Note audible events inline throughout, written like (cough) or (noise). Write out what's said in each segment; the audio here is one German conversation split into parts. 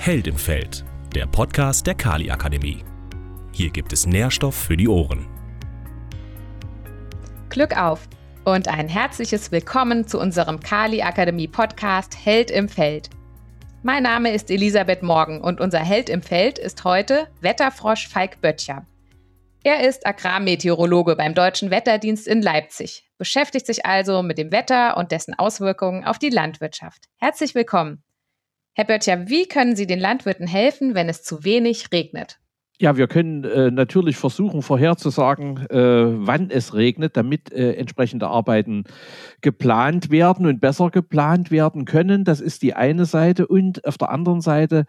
Held im Feld, der Podcast der Kali Akademie. Hier gibt es Nährstoff für die Ohren. Glück auf und ein herzliches Willkommen zu unserem Kali Akademie Podcast Held im Feld. Mein Name ist Elisabeth Morgen und unser Held im Feld ist heute Wetterfrosch Falk Böttcher. Er ist Agrarmeteorologe beim Deutschen Wetterdienst in Leipzig, beschäftigt sich also mit dem Wetter und dessen Auswirkungen auf die Landwirtschaft. Herzlich willkommen. Herr Böttcher, wie können Sie den Landwirten helfen, wenn es zu wenig regnet? Ja, wir können äh, natürlich versuchen vorherzusagen, äh, wann es regnet, damit äh, entsprechende Arbeiten geplant werden und besser geplant werden können. Das ist die eine Seite. Und auf der anderen Seite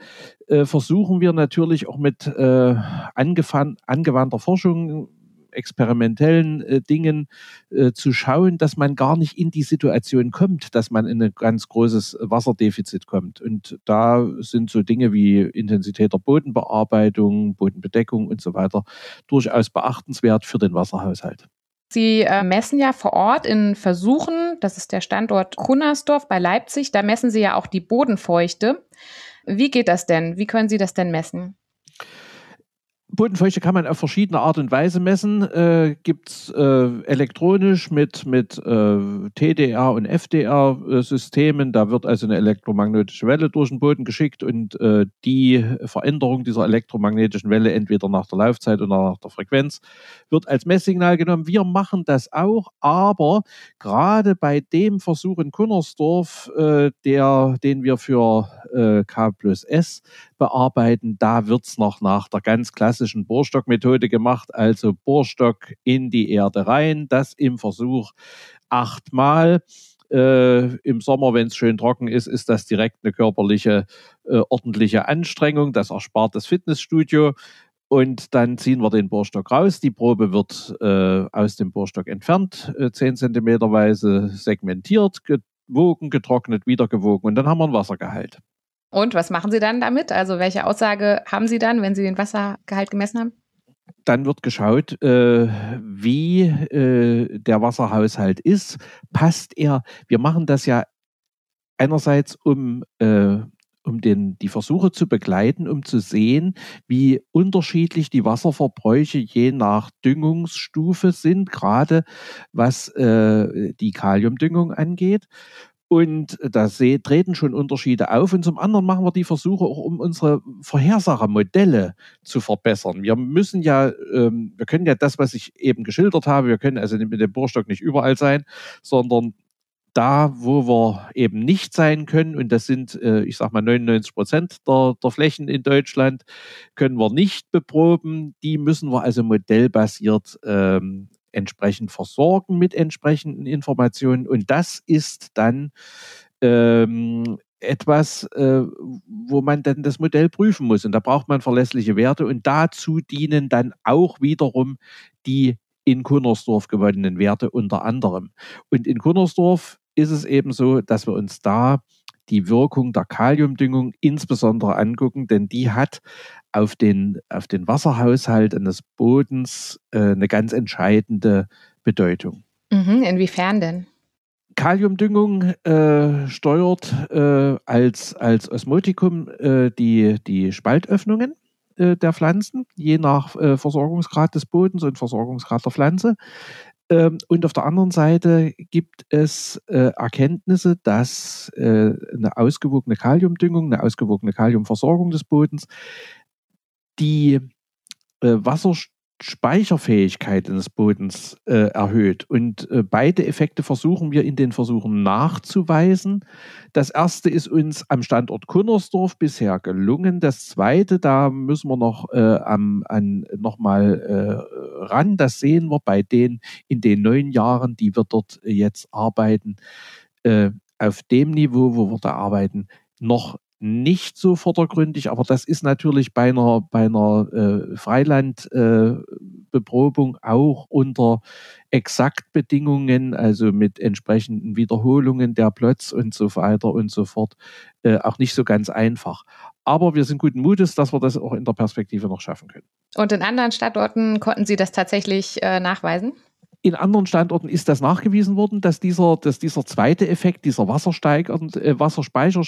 äh, versuchen wir natürlich auch mit äh, angewandter Forschung experimentellen äh, Dingen äh, zu schauen, dass man gar nicht in die Situation kommt, dass man in ein ganz großes Wasserdefizit kommt. Und da sind so Dinge wie Intensität der Bodenbearbeitung, Bodenbedeckung und so weiter durchaus beachtenswert für den Wasserhaushalt. Sie äh, messen ja vor Ort in Versuchen, das ist der Standort Kunnersdorf bei Leipzig, da messen Sie ja auch die Bodenfeuchte. Wie geht das denn? Wie können Sie das denn messen? Bodenfeuchte kann man auf verschiedene Art und Weise messen. Äh, Gibt es äh, elektronisch mit, mit äh, TDR und FDR-Systemen. Da wird also eine elektromagnetische Welle durch den Boden geschickt und äh, die Veränderung dieser elektromagnetischen Welle entweder nach der Laufzeit oder nach der Frequenz wird als Messsignal genommen. Wir machen das auch, aber gerade bei dem Versuch in Kunnersdorf, äh, der, den wir für äh, K plus S bearbeiten, da wird es noch nach der ganz klassischen Bohrstockmethode gemacht, also Bohrstock in die Erde rein, das im Versuch achtmal. Äh, Im Sommer, wenn es schön trocken ist, ist das direkt eine körperliche, äh, ordentliche Anstrengung. Das erspart das Fitnessstudio. Und dann ziehen wir den Bohrstock raus. Die Probe wird äh, aus dem Bohrstock entfernt, äh, 10 cm segmentiert, gewogen, getrocknet, wieder gewogen und dann haben wir einen Wassergehalt. Und was machen Sie dann damit? Also welche Aussage haben Sie dann, wenn Sie den Wassergehalt gemessen haben? Dann wird geschaut, äh, wie äh, der Wasserhaushalt ist. Passt er? Wir machen das ja einerseits, um, äh, um den, die Versuche zu begleiten, um zu sehen, wie unterschiedlich die Wasserverbräuche je nach Düngungsstufe sind, gerade was äh, die Kaliumdüngung angeht. Und da treten schon Unterschiede auf. Und zum anderen machen wir die Versuche auch, um unsere Vorhersagemodelle zu verbessern. Wir müssen ja, ähm, wir können ja das, was ich eben geschildert habe, wir können also mit dem Bohrstock nicht überall sein, sondern da, wo wir eben nicht sein können, und das sind, äh, ich sag mal, 99 Prozent der, der Flächen in Deutschland, können wir nicht beproben. Die müssen wir also modellbasiert ähm, entsprechend versorgen mit entsprechenden Informationen. Und das ist dann ähm, etwas, äh, wo man dann das Modell prüfen muss. Und da braucht man verlässliche Werte. Und dazu dienen dann auch wiederum die in Kunnersdorf gewonnenen Werte unter anderem. Und in Kunnersdorf ist es eben so, dass wir uns da die Wirkung der Kaliumdüngung insbesondere angucken, denn die hat auf den, auf den Wasserhaushalt eines Bodens äh, eine ganz entscheidende Bedeutung. Mhm, inwiefern denn? Kaliumdüngung äh, steuert äh, als, als Osmotikum äh, die, die Spaltöffnungen äh, der Pflanzen, je nach äh, Versorgungsgrad des Bodens und Versorgungsgrad der Pflanze. Ähm, und auf der anderen Seite gibt es äh, Erkenntnisse, dass äh, eine ausgewogene Kaliumdüngung, eine ausgewogene Kaliumversorgung des Bodens die äh, Wasserspeicherfähigkeit des Bodens äh, erhöht. Und äh, beide Effekte versuchen wir in den Versuchen nachzuweisen. Das erste ist uns am Standort Kunnersdorf bisher gelungen. Das zweite, da müssen wir noch äh, am, an, noch mal äh, ran. Das sehen wir bei den in den neun Jahren, die wir dort jetzt arbeiten, äh, auf dem Niveau, wo wir da arbeiten, noch nicht so vordergründig, aber das ist natürlich bei einer, bei einer äh, Freilandbeprobung äh, auch unter Exaktbedingungen, also mit entsprechenden Wiederholungen der Plots und so weiter und so fort, äh, auch nicht so ganz einfach. Aber wir sind guten Mutes, dass wir das auch in der Perspektive noch schaffen können. Und in anderen Standorten konnten Sie das tatsächlich äh, nachweisen? In anderen Standorten ist das nachgewiesen worden, dass dieser, dass dieser zweite Effekt, dieser äh, Wasserspeicher,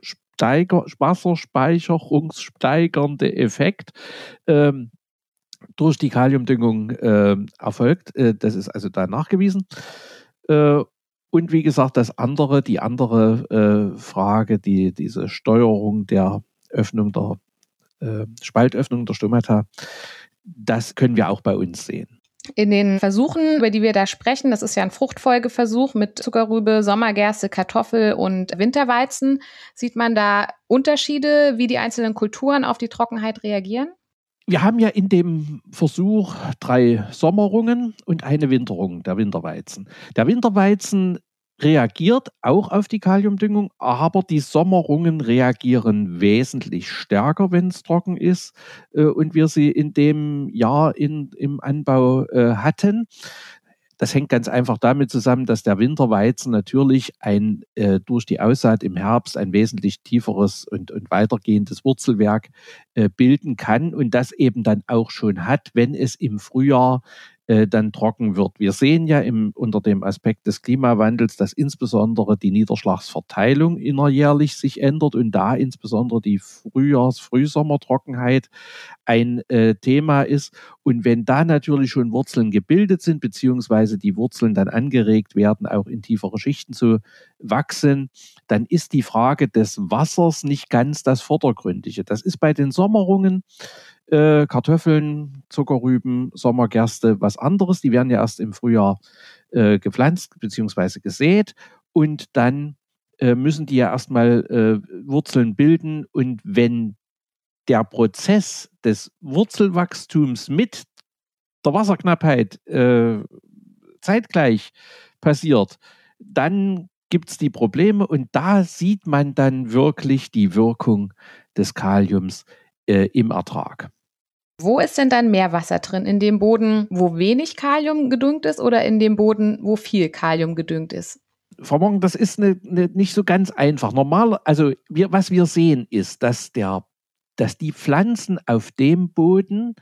Steiger, wasserspeicherungssteigernde Effekt ähm, durch die Kaliumdüngung äh, erfolgt. Das ist also da nachgewiesen. Äh, und wie gesagt, das andere, die andere äh, Frage, die, diese Steuerung der Öffnung der Spaltöffnung der Stomata, das können wir auch bei uns sehen. In den Versuchen, über die wir da sprechen, das ist ja ein Fruchtfolgeversuch mit Zuckerrübe, Sommergerste, Kartoffel und Winterweizen, sieht man da Unterschiede, wie die einzelnen Kulturen auf die Trockenheit reagieren? Wir haben ja in dem Versuch drei Sommerungen und eine Winterung der Winterweizen. Der Winterweizen reagiert auch auf die Kaliumdüngung, aber die Sommerungen reagieren wesentlich stärker, wenn es trocken ist äh, und wir sie in dem Jahr in, im Anbau äh, hatten. Das hängt ganz einfach damit zusammen, dass der Winterweizen natürlich ein äh, durch die Aussaat im Herbst ein wesentlich tieferes und, und weitergehendes Wurzelwerk äh, bilden kann und das eben dann auch schon hat, wenn es im Frühjahr äh, dann trocken wird. Wir sehen ja im, unter dem Aspekt des Klimawandels, dass insbesondere die Niederschlagsverteilung innerjährlich sich ändert und da insbesondere die Frühjahrs-, Frühsommertrockenheit ein äh, Thema ist. Und wenn da natürlich schon Wurzeln gebildet sind, beziehungsweise die Wurzeln dann angeregt werden, auch in tiefere Schichten zu wachsen, dann ist die Frage des Wassers nicht ganz das Vordergründige. Das ist bei den Sommerungen äh, Kartoffeln, Zuckerrüben, Sommergerste, was anderes. Die werden ja erst im Frühjahr äh, gepflanzt bzw. gesät und dann äh, müssen die ja erstmal äh, Wurzeln bilden und wenn der Prozess des Wurzelwachstums mit der Wasserknappheit äh, zeitgleich passiert, dann gibt es die Probleme und da sieht man dann wirklich die Wirkung des Kaliums äh, im Ertrag. Wo ist denn dann mehr Wasser drin? In dem Boden, wo wenig Kalium gedüngt ist oder in dem Boden, wo viel Kalium gedüngt ist? Frau Morgen, das ist eine, eine nicht so ganz einfach. Normal, also wir, was wir sehen, ist, dass, der, dass die Pflanzen auf dem Boden,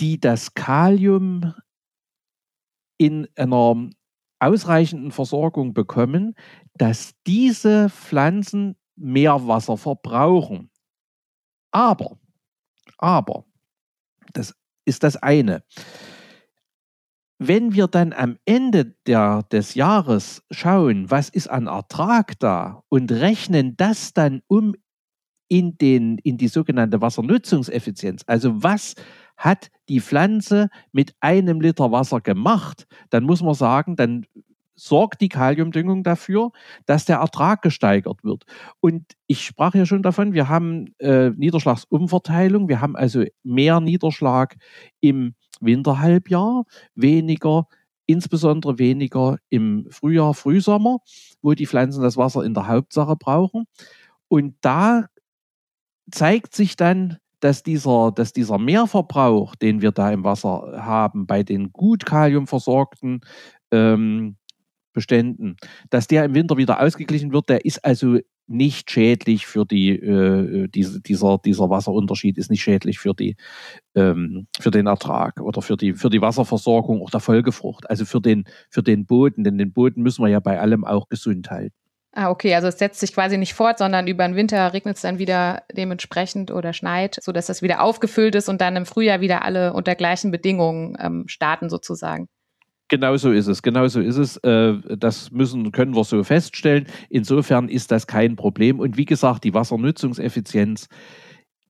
die das Kalium in einer ausreichenden Versorgung bekommen, dass diese Pflanzen mehr Wasser verbrauchen. Aber, aber, das ist das eine. Wenn wir dann am Ende der, des Jahres schauen, was ist an Ertrag da und rechnen das dann um in, den, in die sogenannte Wassernutzungseffizienz, also was hat die Pflanze mit einem Liter Wasser gemacht, dann muss man sagen, dann sorgt die Kaliumdüngung dafür, dass der Ertrag gesteigert wird. Und ich sprach ja schon davon, wir haben äh, Niederschlagsumverteilung, wir haben also mehr Niederschlag im Winterhalbjahr, weniger insbesondere weniger im Frühjahr, Frühsommer, wo die Pflanzen das Wasser in der Hauptsache brauchen. Und da zeigt sich dann, dass dieser, dass dieser Mehrverbrauch, den wir da im Wasser haben, bei den gut kaliumversorgten ähm, Beständen, dass der im Winter wieder ausgeglichen wird, der ist also nicht schädlich für die, äh, diese, dieser, dieser Wasserunterschied ist nicht schädlich für die, ähm, für den Ertrag oder für die, für die Wasserversorgung auch der Folgefrucht, also für den, für den Boden, denn den Boden müssen wir ja bei allem auch gesund halten. Ah, okay, also es setzt sich quasi nicht fort, sondern über den Winter regnet es dann wieder dementsprechend oder schneit, sodass das wieder aufgefüllt ist und dann im Frühjahr wieder alle unter gleichen Bedingungen ähm, starten sozusagen. Genau so ist es, genau so ist es. Äh, das müssen, können wir so feststellen. Insofern ist das kein Problem. Und wie gesagt, die Wassernutzungseffizienz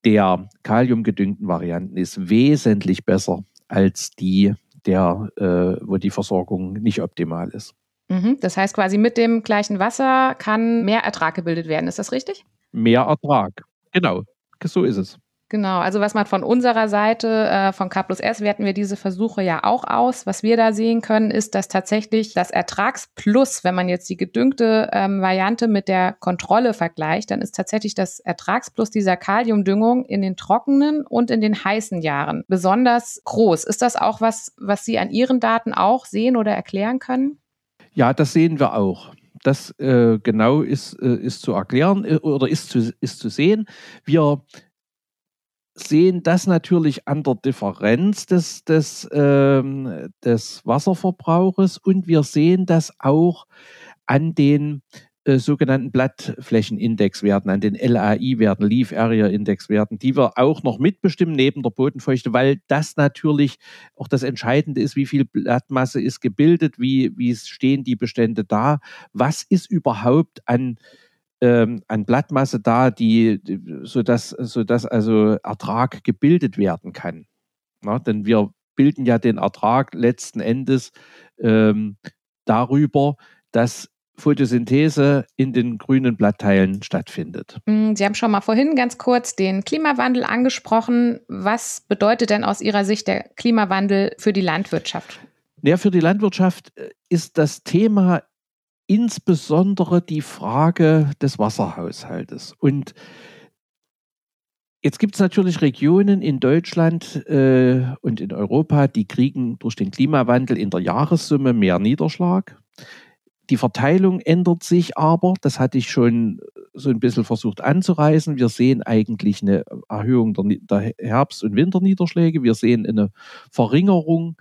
der kaliumgedüngten Varianten ist wesentlich besser als die der, äh, wo die Versorgung nicht optimal ist. Mhm. Das heißt quasi mit dem gleichen Wasser kann mehr Ertrag gebildet werden. Ist das richtig? Mehr Ertrag, genau. So ist es. Genau, also was man von unserer Seite, äh, von K plus S, werten wir diese Versuche ja auch aus. Was wir da sehen können, ist, dass tatsächlich das Ertragsplus, wenn man jetzt die gedüngte ähm, Variante mit der Kontrolle vergleicht, dann ist tatsächlich das Ertragsplus dieser Kaliumdüngung in den trockenen und in den heißen Jahren besonders groß. Ist das auch was, was Sie an Ihren Daten auch sehen oder erklären können? Ja, das sehen wir auch. Das äh, genau ist, äh, ist zu erklären äh, oder ist zu, ist zu sehen. Wir sehen das natürlich an der Differenz des, des, ähm, des Wasserverbrauches und wir sehen das auch an den äh, sogenannten Blattflächenindexwerten, an den LAI-Werten, Leaf Area Index-Werten, die wir auch noch mitbestimmen neben der Bodenfeuchte, weil das natürlich auch das Entscheidende ist, wie viel Blattmasse ist gebildet, wie, wie stehen die Bestände da, was ist überhaupt an ähm, an Blattmasse da, die, sodass, sodass also Ertrag gebildet werden kann. Ja, denn wir bilden ja den Ertrag letzten Endes ähm, darüber, dass Photosynthese in den grünen Blattteilen stattfindet. Mm, Sie haben schon mal vorhin ganz kurz den Klimawandel angesprochen. Was bedeutet denn aus Ihrer Sicht der Klimawandel für die Landwirtschaft? Ja, für die Landwirtschaft äh, ist das Thema insbesondere die Frage des Wasserhaushaltes. Und Jetzt gibt es natürlich Regionen in Deutschland äh, und in Europa, die kriegen durch den Klimawandel in der Jahressumme mehr Niederschlag. Die Verteilung ändert sich aber, das hatte ich schon so ein bisschen versucht anzureißen. Wir sehen eigentlich eine Erhöhung der, Herbst- und Winterniederschläge. Wir sehen eine Verringerung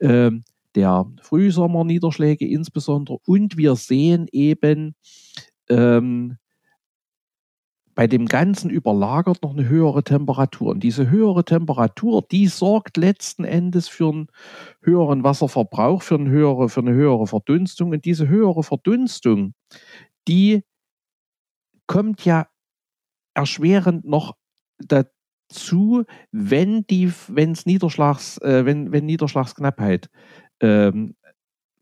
äh, der Frühsommerniederschläge insbesondere. Und wir sehen eben ähm, bei dem Ganzen überlagert noch eine höhere Temperatur. Und diese höhere Temperatur, die sorgt letzten Endes für einen höheren Wasserverbrauch, für eine höhere, für eine höhere Verdunstung. Und diese höhere Verdunstung, die kommt ja erschwerend noch dazu, wenn die, wenn's Niederschlags, äh, wenn, wenn Niederschlagsknappheit ähm,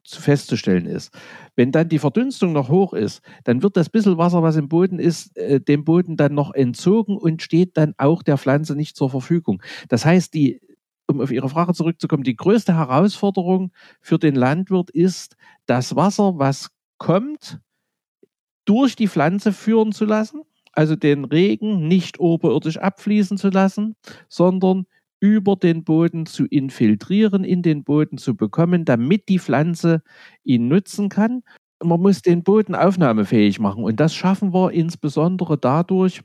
festzustellen ist. Wenn dann die Verdunstung noch hoch ist, dann wird das bisschen Wasser, was im Boden ist, äh, dem Boden dann noch entzogen und steht dann auch der Pflanze nicht zur Verfügung. Das heißt, die, um auf Ihre Frage zurückzukommen, die größte Herausforderung für den Landwirt ist, das Wasser, was kommt, durch die Pflanze führen zu lassen, also den Regen nicht oberirdisch abfließen zu lassen, sondern über den Boden zu infiltrieren, in den Boden zu bekommen, damit die Pflanze ihn nutzen kann. Man muss den Boden aufnahmefähig machen und das schaffen wir insbesondere dadurch,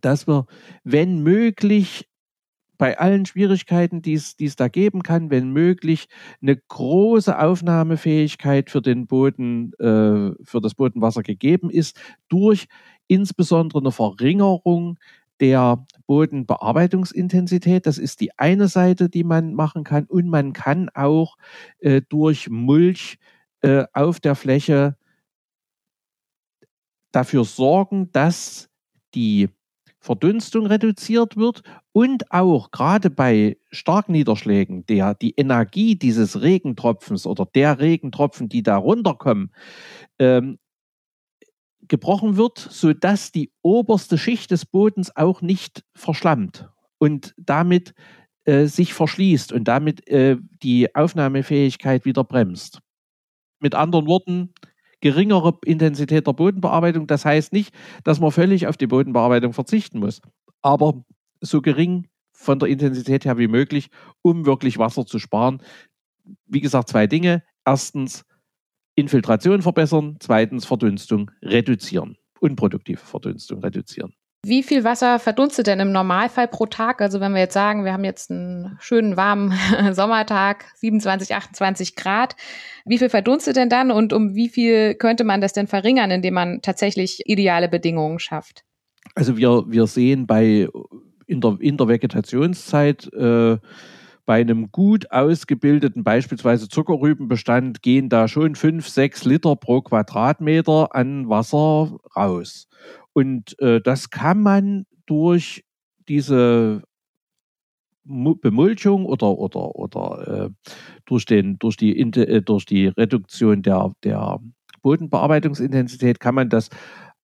dass wir, wenn möglich, bei allen Schwierigkeiten, die es, da geben kann, wenn möglich, eine große Aufnahmefähigkeit für den Boden, äh, für das Bodenwasser gegeben ist, durch insbesondere eine Verringerung der Bodenbearbeitungsintensität. Das ist die eine Seite, die man machen kann. Und man kann auch äh, durch Mulch äh, auf der Fläche dafür sorgen, dass die Verdunstung reduziert wird und auch gerade bei Starkniederschlägen, der die Energie dieses Regentropfens oder der Regentropfen, die da runterkommen, ähm, gebrochen wird, sodass die oberste Schicht des Bodens auch nicht verschlammt und damit äh, sich verschließt und damit äh, die Aufnahmefähigkeit wieder bremst. Mit anderen Worten, geringere Intensität der Bodenbearbeitung. Das heißt nicht, dass man völlig auf die Bodenbearbeitung verzichten muss, aber so gering von der Intensität her wie möglich, um wirklich Wasser zu sparen. Wie gesagt, zwei Dinge. Erstens, Infiltration verbessern, zweitens Verdunstung reduzieren, unproduktive Verdunstung reduzieren. Wie viel Wasser verdunstet denn im Normalfall pro Tag? Also wenn wir jetzt sagen, wir haben jetzt einen schönen warmen (laughs) Sommertag, 27, 28 Grad, wie viel verdunstet denn dann und um wie viel könnte man das denn verringern, indem man tatsächlich ideale Bedingungen schafft? Also wir, wir sehen bei in der, in der Vegetationszeit äh, bei einem gut ausgebildeten, beispielsweise Zuckerrübenbestand, gehen da schon fünf, sechs Liter pro Quadratmeter an Wasser raus. Und äh, das kann man durch diese Bemulchung oder, oder, oder äh, durch, den, durch, die, äh, durch die Reduktion der, der Bodenbearbeitungsintensität kann man das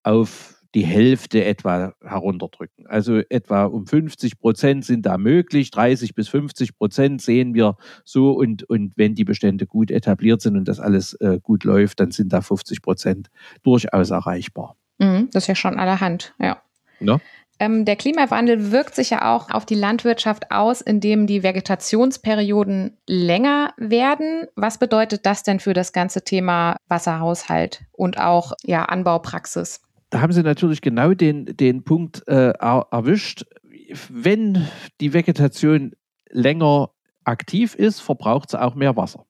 auf die Hälfte etwa herunterdrücken. Also etwa um 50 Prozent sind da möglich, 30 bis 50 Prozent sehen wir so und, und wenn die Bestände gut etabliert sind und das alles äh, gut läuft, dann sind da 50 Prozent durchaus erreichbar. Mhm, das ist ja schon allerhand, ja. ja? Ähm, der Klimawandel wirkt sich ja auch auf die Landwirtschaft aus, indem die Vegetationsperioden länger werden. Was bedeutet das denn für das ganze Thema Wasserhaushalt und auch ja, Anbaupraxis? Da haben Sie natürlich genau den, den Punkt äh, erwischt. wenn die Vegetation länger aktiv ist, verbraucht sie auch mehr Wasser.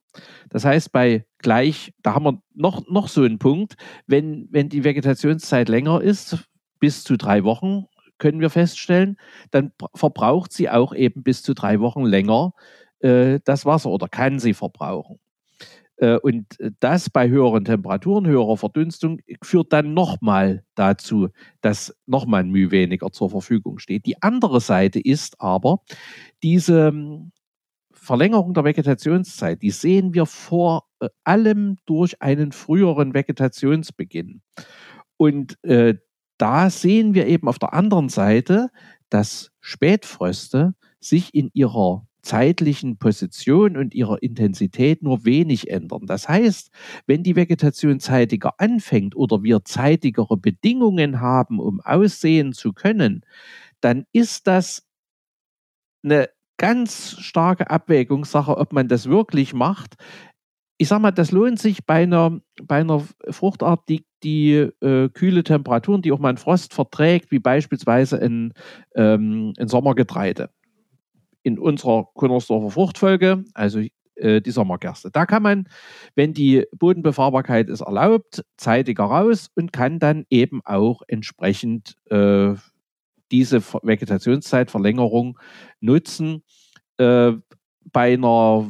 Das heißt, bei gleich, da haben wir noch, noch so einen Punkt, wenn, wenn die Vegetationszeit länger ist, bis zu drei Wochen, können wir feststellen, dann verbraucht sie auch eben bis zu drei Wochen länger äh, das Wasser oder kann sie verbrauchen. Äh, und das bei höheren Temperaturen, höherer Verdunstung, führt dann nochmal dazu, dass nochmal ein Mühe weniger zur Verfügung steht. Die andere Seite ist aber, diese ähm, Verlängerung der Vegetationszeit, die sehen wir vor äh, allem durch einen früheren Vegetationsbeginn. Und äh, da sehen wir eben auf der anderen Seite, dass Spätfröste sich in ihrer zeitlichen Position und ihrer Intensität nur wenig ändern. Das heißt, wenn die Vegetation zeitiger anfängt oder wir zeitigere Bedingungen haben, um aussehen zu können, dann ist das eine ganz starke Abwägungssache, ob man das wirklich macht. Ich sage mal, das lohnt sich bei einer, bei einer Fruchtart, die, die äh, kühle Temperaturen, die auch mal einen Frost verträgt, wie beispielsweise ein, ähm, ein Sommergetreide in unserer Kunnersdorfer Fruchtfolge, also äh, die Sommergerste. Da kann man, wenn die Bodenbefahrbarkeit es erlaubt, zeitiger raus und kann dann eben auch entsprechend äh, diese Vegetationszeitverlängerung nutzen. Äh, bei einer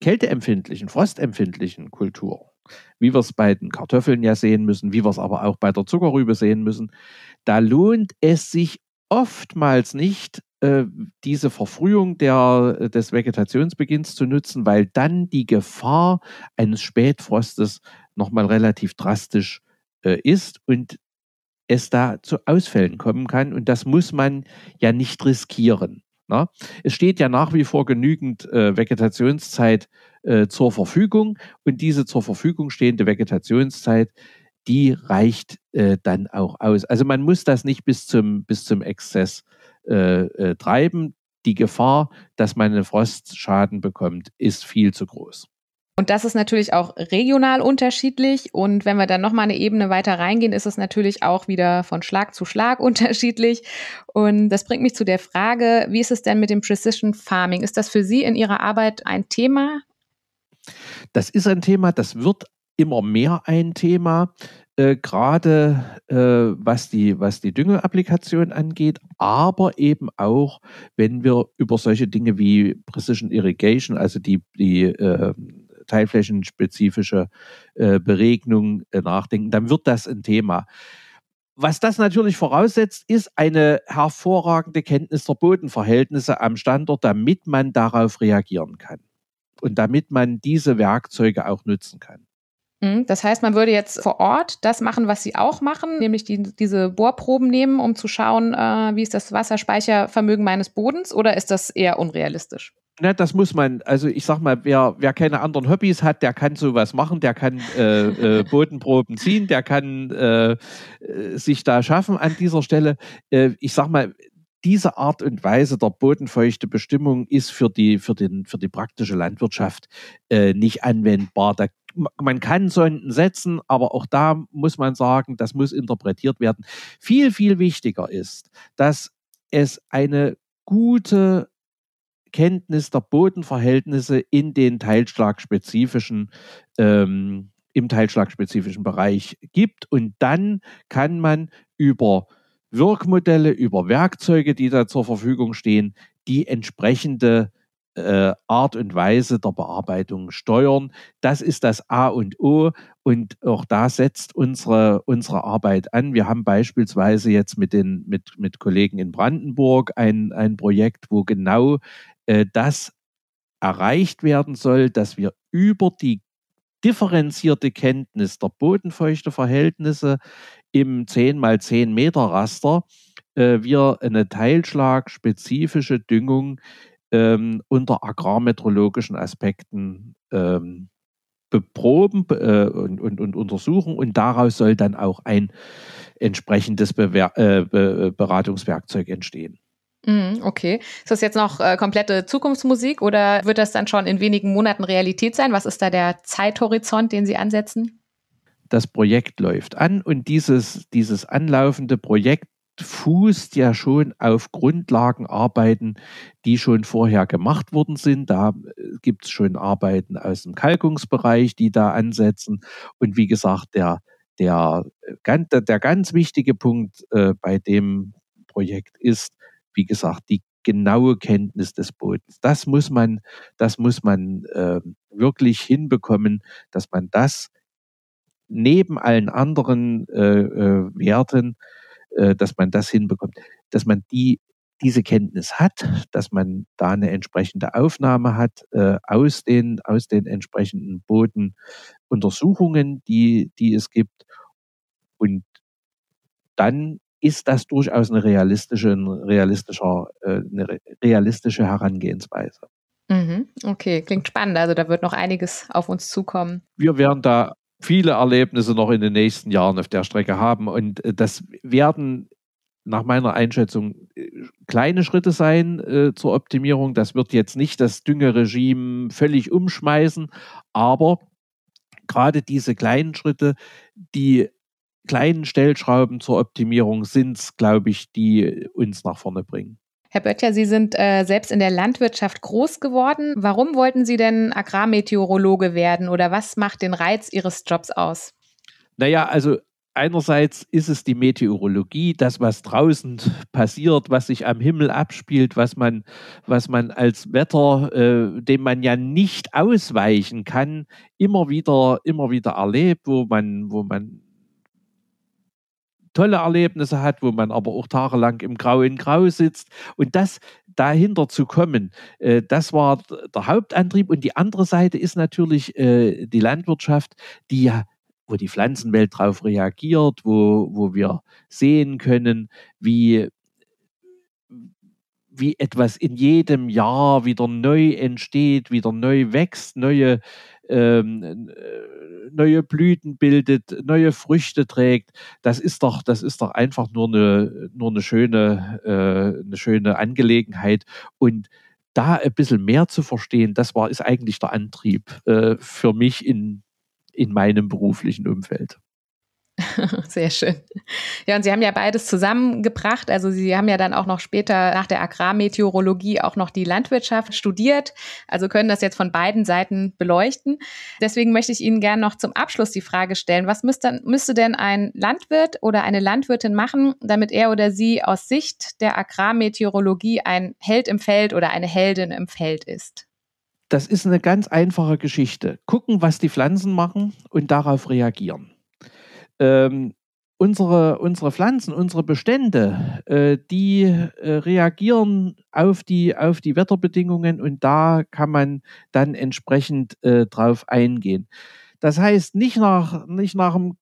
kälteempfindlichen, frostempfindlichen Kultur, wie wir es bei den Kartoffeln ja sehen müssen, wie wir es aber auch bei der Zuckerrübe sehen müssen, da lohnt es sich oftmals nicht, diese Verfrühung der, des Vegetationsbeginns zu nutzen, weil dann die Gefahr eines Spätfrostes nochmal relativ drastisch äh, ist und es da zu Ausfällen kommen kann. Und das muss man ja nicht riskieren. Na? Ne? Es steht ja nach wie vor genügend äh, Vegetationszeit äh, zur Verfügung und diese zur Verfügung stehende Vegetationszeit, die reicht äh, dann auch aus. Also man muss das nicht bis zum, bis zum Exzess äh, äh, treiben. Die Gefahr, dass man einen Frostschaden bekommt, ist viel zu groß. Und das ist natürlich auch regional unterschiedlich. Und wenn wir dann nochmal eine Ebene weiter reingehen, ist es natürlich auch wieder von Schlag zu Schlag (laughs) unterschiedlich. Und das bringt mich zu der Frage, wie ist es denn mit dem Precision Farming? Ist das für Sie in Ihrer Arbeit ein Thema? Das ist ein Thema, das wird immer mehr ein Thema äh, gerade äh, was, die, was die Düngeapplikation angeht, aber eben auch, wenn wir über solche Dinge wie Precision Irrigation, also die, die äh, teilflächenspezifische Beregnung äh, nachdenken, dann wird das ein Thema. Was das natürlich voraussetzt, ist eine hervorragende Kenntnis der Bodenverhältnisse am Standort, damit man darauf reagieren kann und damit man diese Werkzeuge auch nutzen kann. Mhm. Das heißt, man würde jetzt vor Ort das machen, was Sie auch machen, nämlich die, diese Bohrproben nehmen, um zu schauen, äh, wie ist das Wasserspeichervermögen meines Bodens oder ist das eher unrealistisch? Na, das muss man, also ich sag mal, wer, wer keine anderen Hobbys hat, der kann sowas machen, der kann äh, äh, (laughs) Bodenproben ziehen, der kann äh, äh sich da schaffen an dieser Stelle. Äh, ich sag mal, diese Art und Weise der bodenfeuchte Bestimmung ist für die, für den, für die praktische Landwirtschaft äh, nicht anwendbar. Da man kann Sonden setzen, aber auch da muss man sagen, das muss interpretiert werden. Viel, viel wichtiger ist, dass es eine gute Kenntnis der Bodenverhältnisse in den teilschlagspezifischen ähm, im teilschlagspezifischen Bereich gibt und dann kann man über Wirkmodelle, über Werkzeuge, die da zur Verfügung stehen, die entsprechende äh, Art und Weise der Bearbeitung steuern. Das ist das A und O und auch da setzt unsere, unsere Arbeit an. Wir haben beispielsweise jetzt mit, den, mit, mit Kollegen in Brandenburg ein, ein Projekt, wo genau äh, das erreicht werden soll, dass wir über die differenzierte Kenntnis der bodenfeuchte Verhältnisse im 10 mal 10 Meter Raster äh, wir eine teilschlagspezifische Düngung ähm, unter agrarmetrologischen Aspekten ähm, beproben äh, und, und, und, untersuchen und daraus soll dann auch ein entsprechendes Bewer äh, Be Beratungswerkzeug entstehen. Mhm, okay. Ist das jetzt noch äh, komplette Zukunftsmusik oder wird das dann schon in wenigen Monaten Realität sein? Was ist da der Zeithorizont, den Sie ansetzen? Das Projekt läuft an und dieses, dieses anlaufende Projekt fußt ja schon auf Grundlagenarbeiten, die schon vorher gemacht worden sind. Da äh, gibt es schon Arbeiten aus dem Kalkungsbereich, die da ansetzen. Und wie gesagt, der, der, der, der ganz wichtige Punkt äh, bei dem Projekt ist, wie gesagt, die genaue Kenntnis des Bodens. Das muss man, das muss man äh, wirklich hinbekommen, dass man das neben allen anderen äh, äh, Werten äh, dass man das hinbekommt, dass man die diese Kenntnis hat, dass man da eine entsprechende Aufnahme hat äh, aus, den, aus den entsprechenden Bodenuntersuchungen, die, die es gibt. Und dann ist das durchaus eine realistische, ein realistischer, äh, eine realistische Herangehensweise. Mhm, okay, klingt spannend. Also da wird noch einiges auf uns zukommen. Wir werden da viele Erlebnisse noch in den nächsten Jahren auf der Strecke haben. Und äh, das werden nach meiner Einschätzung äh, kleine Schritte sein äh, zur Optimierung. Das wird jetzt nicht das Düngeregime völlig umschmeißen, aber gerade diese kleinen Schritte, die kleinen Stellschrauben zur Optimierung sind es, glaube ich, die uns nach vorne bringen. Herr Böttcher, Sie sind äh, selbst in der Landwirtschaft groß geworden. Warum wollten Sie denn Agrarmeteorologe werden oder was macht den Reiz Ihres Jobs aus? Naja, also einerseits ist es die Meteorologie, das, was draußen passiert, was sich am Himmel abspielt, was man, was man als Wetter, äh, dem man ja nicht ausweichen kann, immer wieder, immer wieder erlebt, wo man, wo man tolle Erlebnisse hat, wo man aber auch tagelang im Grau in Grau sitzt. Und das dahinter zu kommen, äh, das war der Hauptantrieb. Und die andere Seite ist natürlich äh, die Landwirtschaft, die ja wo die Pflanzenwelt darauf reagiert, wo, wo wir sehen können, wie, wie etwas in jedem Jahr wieder neu entsteht, wieder neu wächst, neue, ähm, äh, neue Blüten bildet, neue Früchte trägt. Das ist doch, das ist doch einfach nur eine, nur eine schöne, äh, eine schöne Angelegenheit. Und da ein bisschen mehr zu verstehen, das war, ist eigentlich der Antrieb äh, für mich in, in meinem beruflichen Umfeld. (laughs) Sehr schön. Ja, und Sie haben ja beides zusammengebracht. Also Sie haben ja dann auch noch später nach der Agrarmeteorologie auch noch die Landwirtschaft studiert. Also können das jetzt von beiden Seiten beleuchten. Deswegen möchte ich Ihnen gerne noch zum Abschluss die Frage stellen, was müsste, müsste denn ein Landwirt oder eine Landwirtin machen, damit er oder sie aus Sicht der Agrarmeteorologie ein Held im Feld oder eine Heldin im Feld ist? Das ist eine ganz einfache Geschichte. Gucken, was die Pflanzen machen und darauf reagieren ähm, unsere, unsere Pflanzen, unsere Bestände, äh, die äh, reagieren auf die, auf die Wetterbedingungen und da kann man dann entsprechend äh, drauf eingehen. Das heißt, nicht nach, nicht nach dem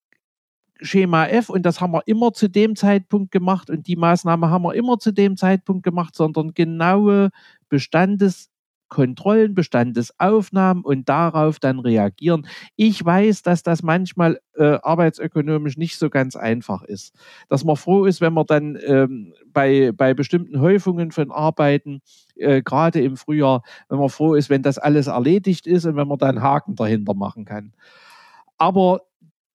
Schema F und das haben wir immer zu dem Zeitpunkt gemacht und die Maßnahme haben wir immer zu dem Zeitpunkt gemacht, sondern genaue Bestandes, Kontrollen, Bestandesaufnahmen und darauf dann reagieren. Ich weiß, dass das manchmal äh, arbeitsökonomisch nicht so ganz einfach ist. Dass man froh ist, wenn man dann ähm, bei, bei bestimmten Häufungen von Arbeiten, äh, gerade im Frühjahr, wenn man froh ist, wenn das alles erledigt ist und wenn man dann Haken dahinter machen kann. Aber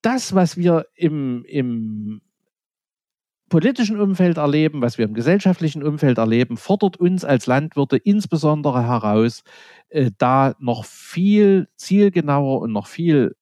das, was wir im, im politischen Umfeld erleben, was wir im gesellschaftlichen Umfeld erleben, fordert uns als Landwirte insbesondere heraus, äh, da noch viel zielgenauer und noch viel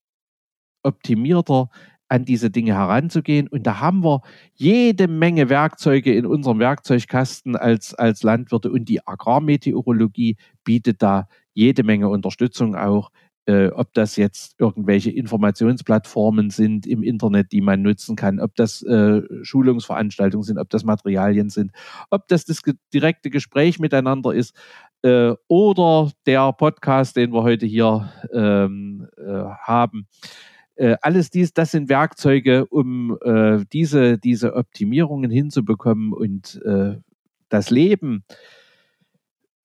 optimierter an diese Dinge heranzugehen. Und da haben wir jede Menge Werkzeuge in unserem Werkzeugkasten als, als Landwirte und die Agrarmeteorologie bietet da jede Menge Unterstützung auch, äh, ob das jetzt irgendwelche Informationsplattformen sind im Internet, die man nutzen kann, ob das äh, Schulungsveranstaltungen sind, ob das Materialien sind, ob das das direkte Gespräch miteinander ist äh, oder der Podcast, den wir heute hier ähm, äh, haben. Äh, alles dies, das sind Werkzeuge, um äh, diese, diese Optimierungen hinzubekommen und das Leben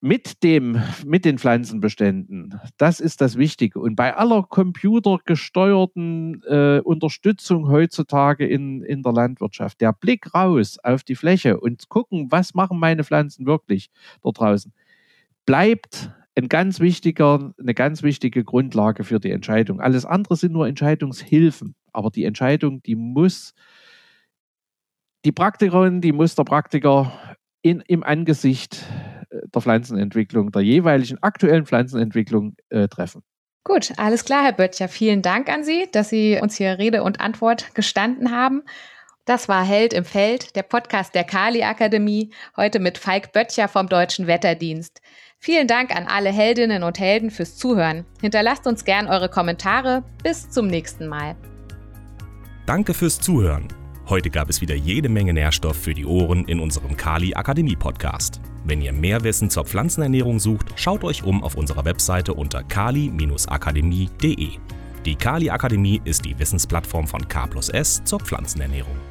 mit dem, mit den Pflanzenbeständen. Das ist das Wichtige. Und bei aller computergesteuerten äh, Unterstützung heutzutage in, in der Landwirtschaft, der Blick raus auf die Fläche und gucken, was machen meine Pflanzen wirklich dort draußen, bleibt ein ganz wichtiger, eine ganz wichtige Grundlage für die Entscheidung. Alles andere sind nur Entscheidungshilfen. Aber die Entscheidung, die muss die Praktikerin, die muss der Praktiker in, im Angesicht der Pflanzenentwicklung, der jeweiligen aktuellen Pflanzenentwicklung äh, treffen. Gut, alles klar, Herr Böttcher. Vielen Dank an Sie, dass Sie uns hier Rede und Antwort gestanden haben. Das war Held im Feld, der Podcast der Kali Akademie, heute mit Falk Böttcher vom Deutschen Wetterdienst. Vielen Dank an alle Heldinnen und Helden fürs Zuhören. Hinterlasst uns gern eure Kommentare. Bis zum nächsten Mal. Danke fürs Zuhören. Heute gab es wieder jede Menge Nährstoff für die Ohren in unserem Kali Akademie Podcast. Wenn ihr mehr Wissen zur Pflanzenernährung sucht, schaut euch um auf unserer Webseite unter kali-akademie.de. Die Kali Akademie ist die Wissensplattform von K plus S zur Pflanzenernährung.